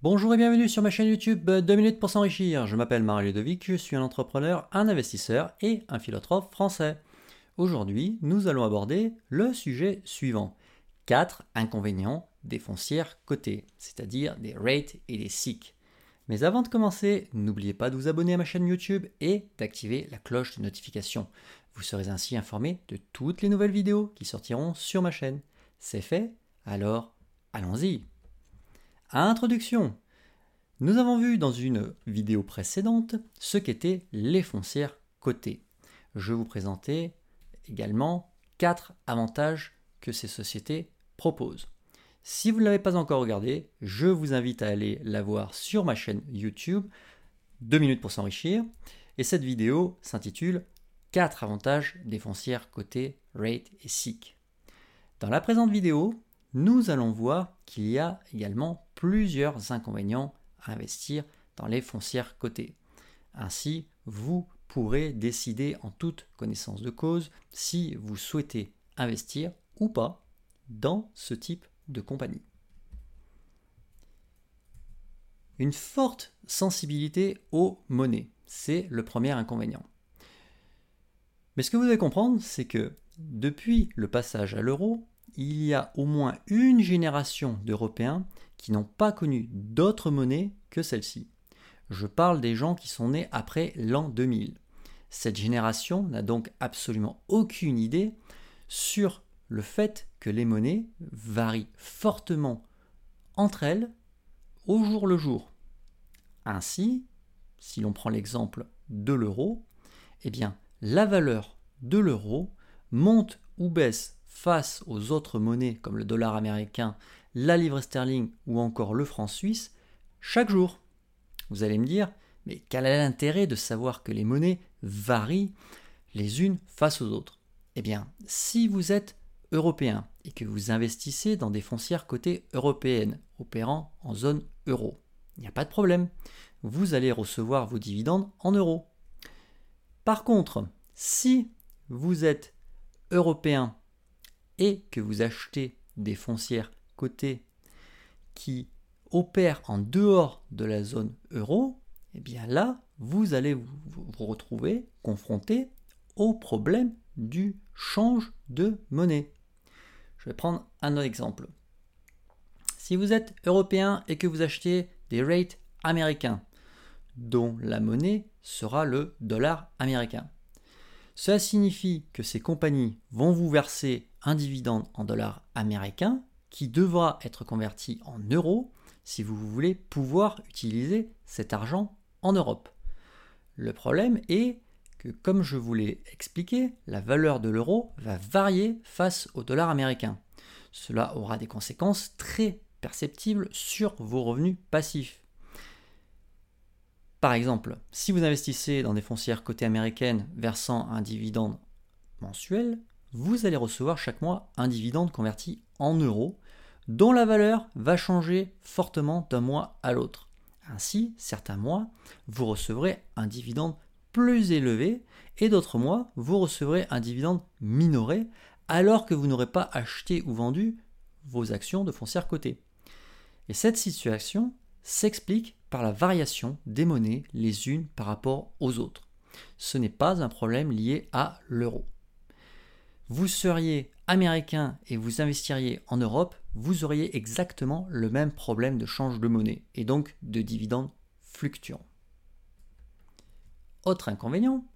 Bonjour et bienvenue sur ma chaîne YouTube 2 minutes pour s'enrichir. Je m'appelle Marie Ludovic, je suis un entrepreneur, un investisseur et un philotrophe français. Aujourd'hui, nous allons aborder le sujet suivant 4 inconvénients des foncières cotées, c'est-à-dire des rates et des SIC. Mais avant de commencer, n'oubliez pas de vous abonner à ma chaîne YouTube et d'activer la cloche de notification. Vous serez ainsi informé de toutes les nouvelles vidéos qui sortiront sur ma chaîne. C'est fait Alors, allons-y Introduction. Nous avons vu dans une vidéo précédente ce qu'étaient les foncières cotées. Je vous présentais également quatre avantages que ces sociétés proposent. Si vous ne l'avez pas encore regardé, je vous invite à aller la voir sur ma chaîne YouTube, 2 minutes pour s'enrichir. Et cette vidéo s'intitule 4 avantages des foncières cotées Rate et SIC. Dans la présente vidéo, nous allons voir qu'il y a également plusieurs inconvénients à investir dans les foncières cotées. Ainsi, vous pourrez décider en toute connaissance de cause si vous souhaitez investir ou pas dans ce type de compagnie. Une forte sensibilité aux monnaies, c'est le premier inconvénient. Mais ce que vous devez comprendre, c'est que depuis le passage à l'euro, il y a au moins une génération d'Européens qui n'ont pas connu d'autres monnaies que celle-ci. Je parle des gens qui sont nés après l'an 2000. Cette génération n'a donc absolument aucune idée sur le fait que les monnaies varient fortement entre elles au jour le jour. Ainsi, si l'on prend l'exemple de l'euro, eh bien la valeur de l'euro monte ou baisse face aux autres monnaies comme le dollar américain, la livre sterling ou encore le franc suisse chaque jour. Vous allez me dire, mais quel est l'intérêt de savoir que les monnaies varient les unes face aux autres? Eh bien, si vous êtes européen et que vous investissez dans des foncières cotées européennes opérant en zone euro, il n'y a pas de problème. Vous allez recevoir vos dividendes en euros. Par contre, si vous êtes européen et que vous achetez des foncières cotées qui opèrent en dehors de la zone euro, eh bien là, vous allez vous, retrouver confronté au problème du change de monnaie. Je vais prendre un autre exemple. Si vous êtes européen et que vous achetez des rates américains, dont la monnaie sera le dollar américain, cela signifie que ces compagnies vont vous verser un dividende en dollars américains qui devra être converti en euros si vous voulez pouvoir utiliser cet argent en Europe. Le problème est que, comme je vous l'ai expliqué, la valeur de l'euro va varier face au dollar américain. Cela aura des conséquences très perceptibles sur vos revenus passifs. Par exemple, si vous investissez dans des foncières cotées américaines versant un dividende mensuel, vous allez recevoir chaque mois un dividende converti en euros dont la valeur va changer fortement d'un mois à l'autre. Ainsi, certains mois, vous recevrez un dividende plus élevé et d'autres mois, vous recevrez un dividende minoré alors que vous n'aurez pas acheté ou vendu vos actions de foncières cotées. Et cette situation s'explique par la variation des monnaies les unes par rapport aux autres. Ce n'est pas un problème lié à l'euro. Vous seriez américain et vous investiriez en Europe, vous auriez exactement le même problème de change de monnaie et donc de dividendes fluctuants. Autre inconvénient,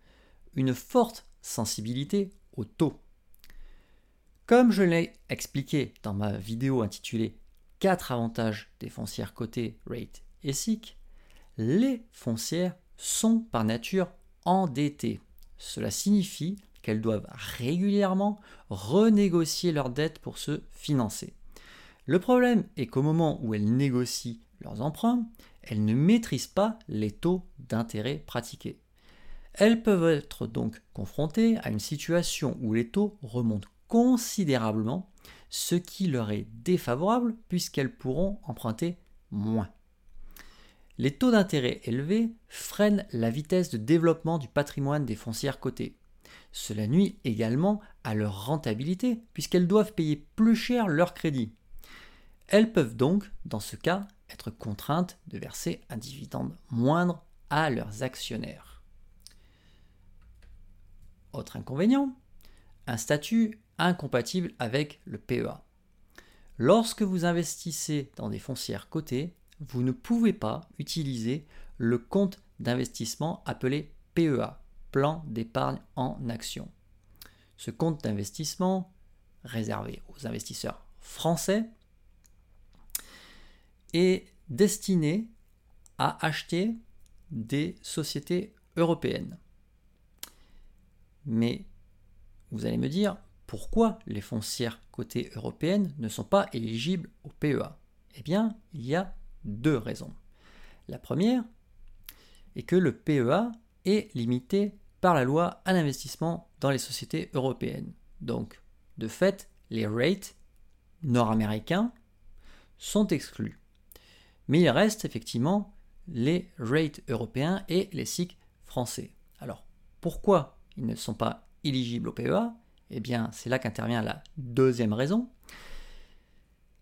une forte sensibilité au taux. Comme je l'ai expliqué dans ma vidéo intitulée 4 avantages des foncières cotées rate et SIC, les foncières sont par nature endettées. Cela signifie qu'elles doivent régulièrement renégocier leurs dettes pour se financer. Le problème est qu'au moment où elles négocient leurs emprunts, elles ne maîtrisent pas les taux d'intérêt pratiqués. Elles peuvent être donc confrontées à une situation où les taux remontent considérablement ce qui leur est défavorable puisqu'elles pourront emprunter moins. Les taux d'intérêt élevés freinent la vitesse de développement du patrimoine des foncières cotées. Cela nuit également à leur rentabilité puisqu'elles doivent payer plus cher leur crédit. Elles peuvent donc, dans ce cas, être contraintes de verser un dividende moindre à leurs actionnaires. Autre inconvénient, un statut incompatible avec le PEA. Lorsque vous investissez dans des foncières cotées, vous ne pouvez pas utiliser le compte d'investissement appelé PEA, plan d'épargne en action. Ce compte d'investissement, réservé aux investisseurs français, est destiné à acheter des sociétés européennes. Mais vous allez me dire, pourquoi les foncières cotées européennes ne sont pas éligibles au PEA Eh bien, il y a deux raisons. La première est que le PEA est limité par la loi à l'investissement dans les sociétés européennes. Donc, de fait, les rates nord-américains sont exclus. Mais il reste effectivement les rates européens et les SIC français. Alors, pourquoi ils ne sont pas éligibles au PEA Eh bien, c'est là qu'intervient la deuxième raison.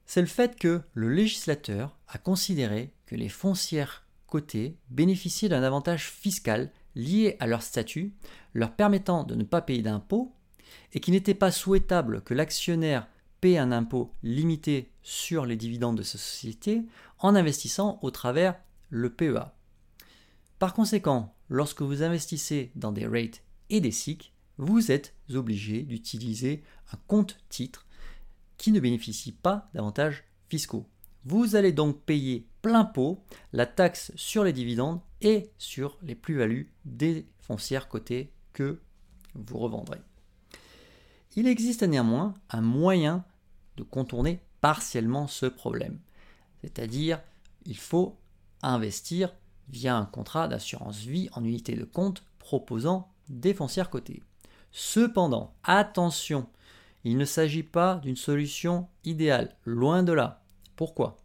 C'est le fait que le législateur a considéré que les foncières cotées bénéficiaient d'un avantage fiscal lié à leur statut, leur permettant de ne pas payer d'impôts, et qu'il n'était pas souhaitable que l'actionnaire paie un impôt limité sur les dividendes de sa société en investissant au travers le PEA. Par conséquent, lorsque vous investissez dans des rates et des SIC, vous êtes obligé d'utiliser un compte titre qui ne bénéficie pas d'avantages fiscaux. Vous allez donc payer plein pot la taxe sur les dividendes et sur les plus-values des foncières cotées que vous revendrez. Il existe néanmoins un moyen de contourner partiellement ce problème. C'est-à-dire, il faut investir via un contrat d'assurance vie en unité de compte proposant des foncières cotées. Cependant, attention, il ne s'agit pas d'une solution idéale, loin de là. Pourquoi?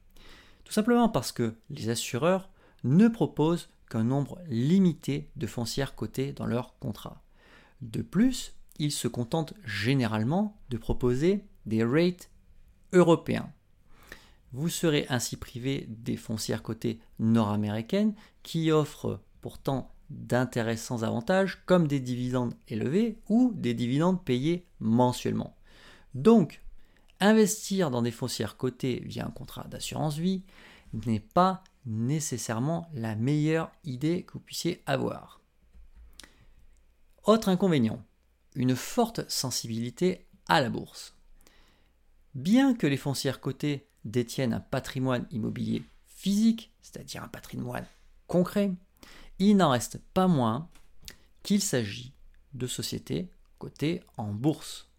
Tout simplement parce que les assureurs ne proposent qu'un nombre limité de foncières cotées dans leur contrat. De plus, ils se contentent généralement de proposer des rates européens. Vous serez ainsi privé des foncières cotées nord-américaines qui offrent pourtant d'intéressants avantages comme des dividendes élevés ou des dividendes payés mensuellement. Donc, investir dans des foncières cotées via un contrat d'assurance vie n'est pas nécessairement la meilleure idée que vous puissiez avoir. Autre inconvénient, une forte sensibilité à la bourse. Bien que les foncières cotées détiennent un patrimoine immobilier physique, c'est-à-dire un patrimoine concret, il n'en reste pas moins qu'il s'agit de sociétés cotées en bourse.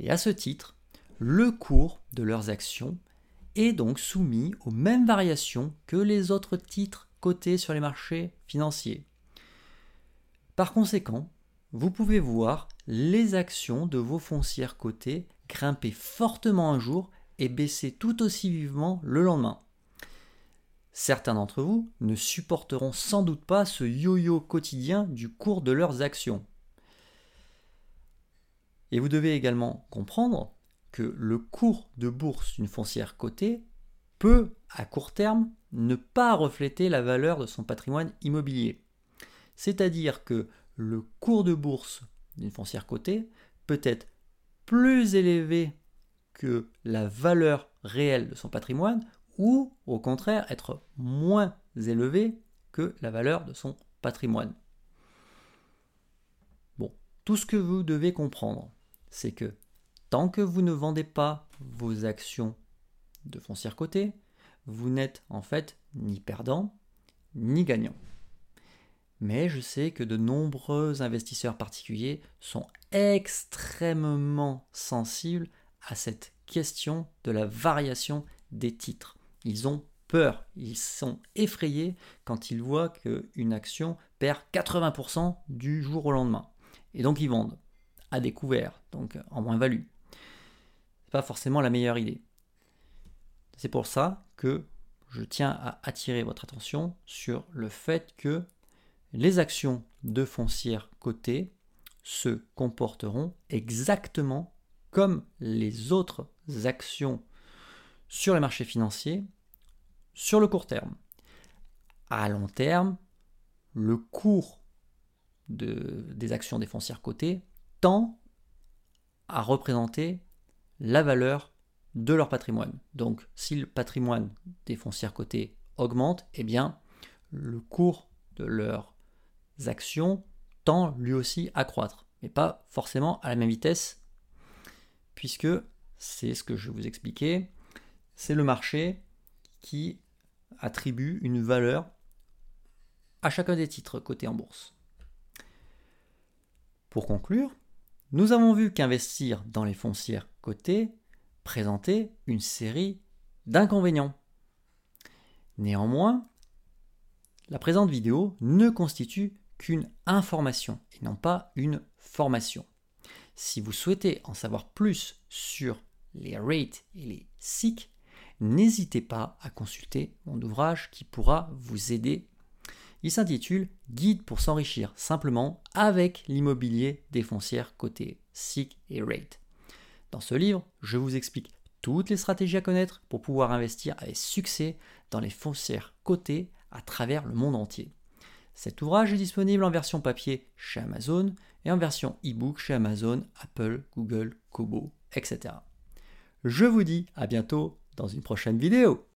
Et à ce titre, le cours de leurs actions est donc soumis aux mêmes variations que les autres titres cotés sur les marchés financiers. Par conséquent, vous pouvez voir les actions de vos foncières cotées grimper fortement un jour et baisser tout aussi vivement le lendemain. Certains d'entre vous ne supporteront sans doute pas ce yo-yo quotidien du cours de leurs actions. Et vous devez également comprendre que le cours de bourse d'une foncière cotée peut, à court terme, ne pas refléter la valeur de son patrimoine immobilier. C'est-à-dire que le cours de bourse d'une foncière cotée peut être plus élevé que la valeur réelle de son patrimoine ou au contraire être moins élevé que la valeur de son patrimoine. Bon, tout ce que vous devez comprendre, c'est que tant que vous ne vendez pas vos actions de foncière cotée, vous n'êtes en fait ni perdant ni gagnant. Mais je sais que de nombreux investisseurs particuliers sont extrêmement sensibles à cette question de la variation des titres. Ils ont peur, ils sont effrayés quand ils voient qu'une action perd 80% du jour au lendemain. Et donc ils vendent à découvert, donc en moins-value. C'est pas forcément la meilleure idée. C'est pour ça que je tiens à attirer votre attention sur le fait que les actions de foncière cotées se comporteront exactement comme les autres actions sur les marchés financiers sur le court terme. À long terme, le cours des actions des foncières cotées tend à représenter la valeur de leur patrimoine. Donc si le patrimoine des foncières cotées augmente, eh bien le cours de leurs actions tend lui aussi à croître, mais pas forcément à la même vitesse, puisque c'est ce que je vous expliquais, c'est le marché qui attribue une valeur à chacun des titres cotés en bourse. Pour conclure, nous avons vu qu'investir dans les foncières cotées présentait une série d'inconvénients. Néanmoins, la présente vidéo ne constitue qu'une information et non pas une formation. Si vous souhaitez en savoir plus sur les rates et les SIC, n'hésitez pas à consulter mon ouvrage qui pourra vous aider. Il s'intitule Guide pour s'enrichir simplement avec l'immobilier des foncières côté SIC et rate. Dans ce livre, je vous explique toutes les stratégies à connaître pour pouvoir investir avec succès dans les foncières cotées à travers le monde entier. Cet ouvrage est disponible en version papier chez Amazon et en version e-book chez Amazon, Apple, Google, Kobo, etc. Je vous dis à bientôt dans une prochaine vidéo.